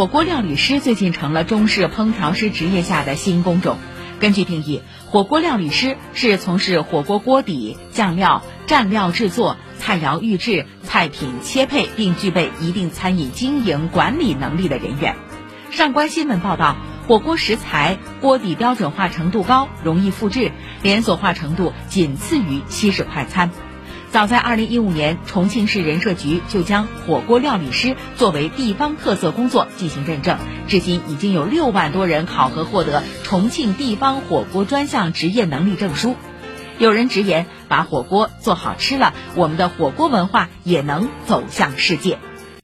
火锅料理师最近成了中式烹调师职业下的新工种。根据定义，火锅料理师是从事火锅锅底、酱料、蘸料制作、菜肴预制、菜品切配，并具备一定餐饮经营管理能力的人员。上官新闻报道，火锅食材锅底标准化程度高，容易复制，连锁化程度仅次于西式快餐。早在2015年，重庆市人社局就将火锅料理师作为地方特色工作进行认证，至今已经有六万多人考核获得重庆地方火锅专项职业能力证书。有人直言，把火锅做好吃了，我们的火锅文化也能走向世界。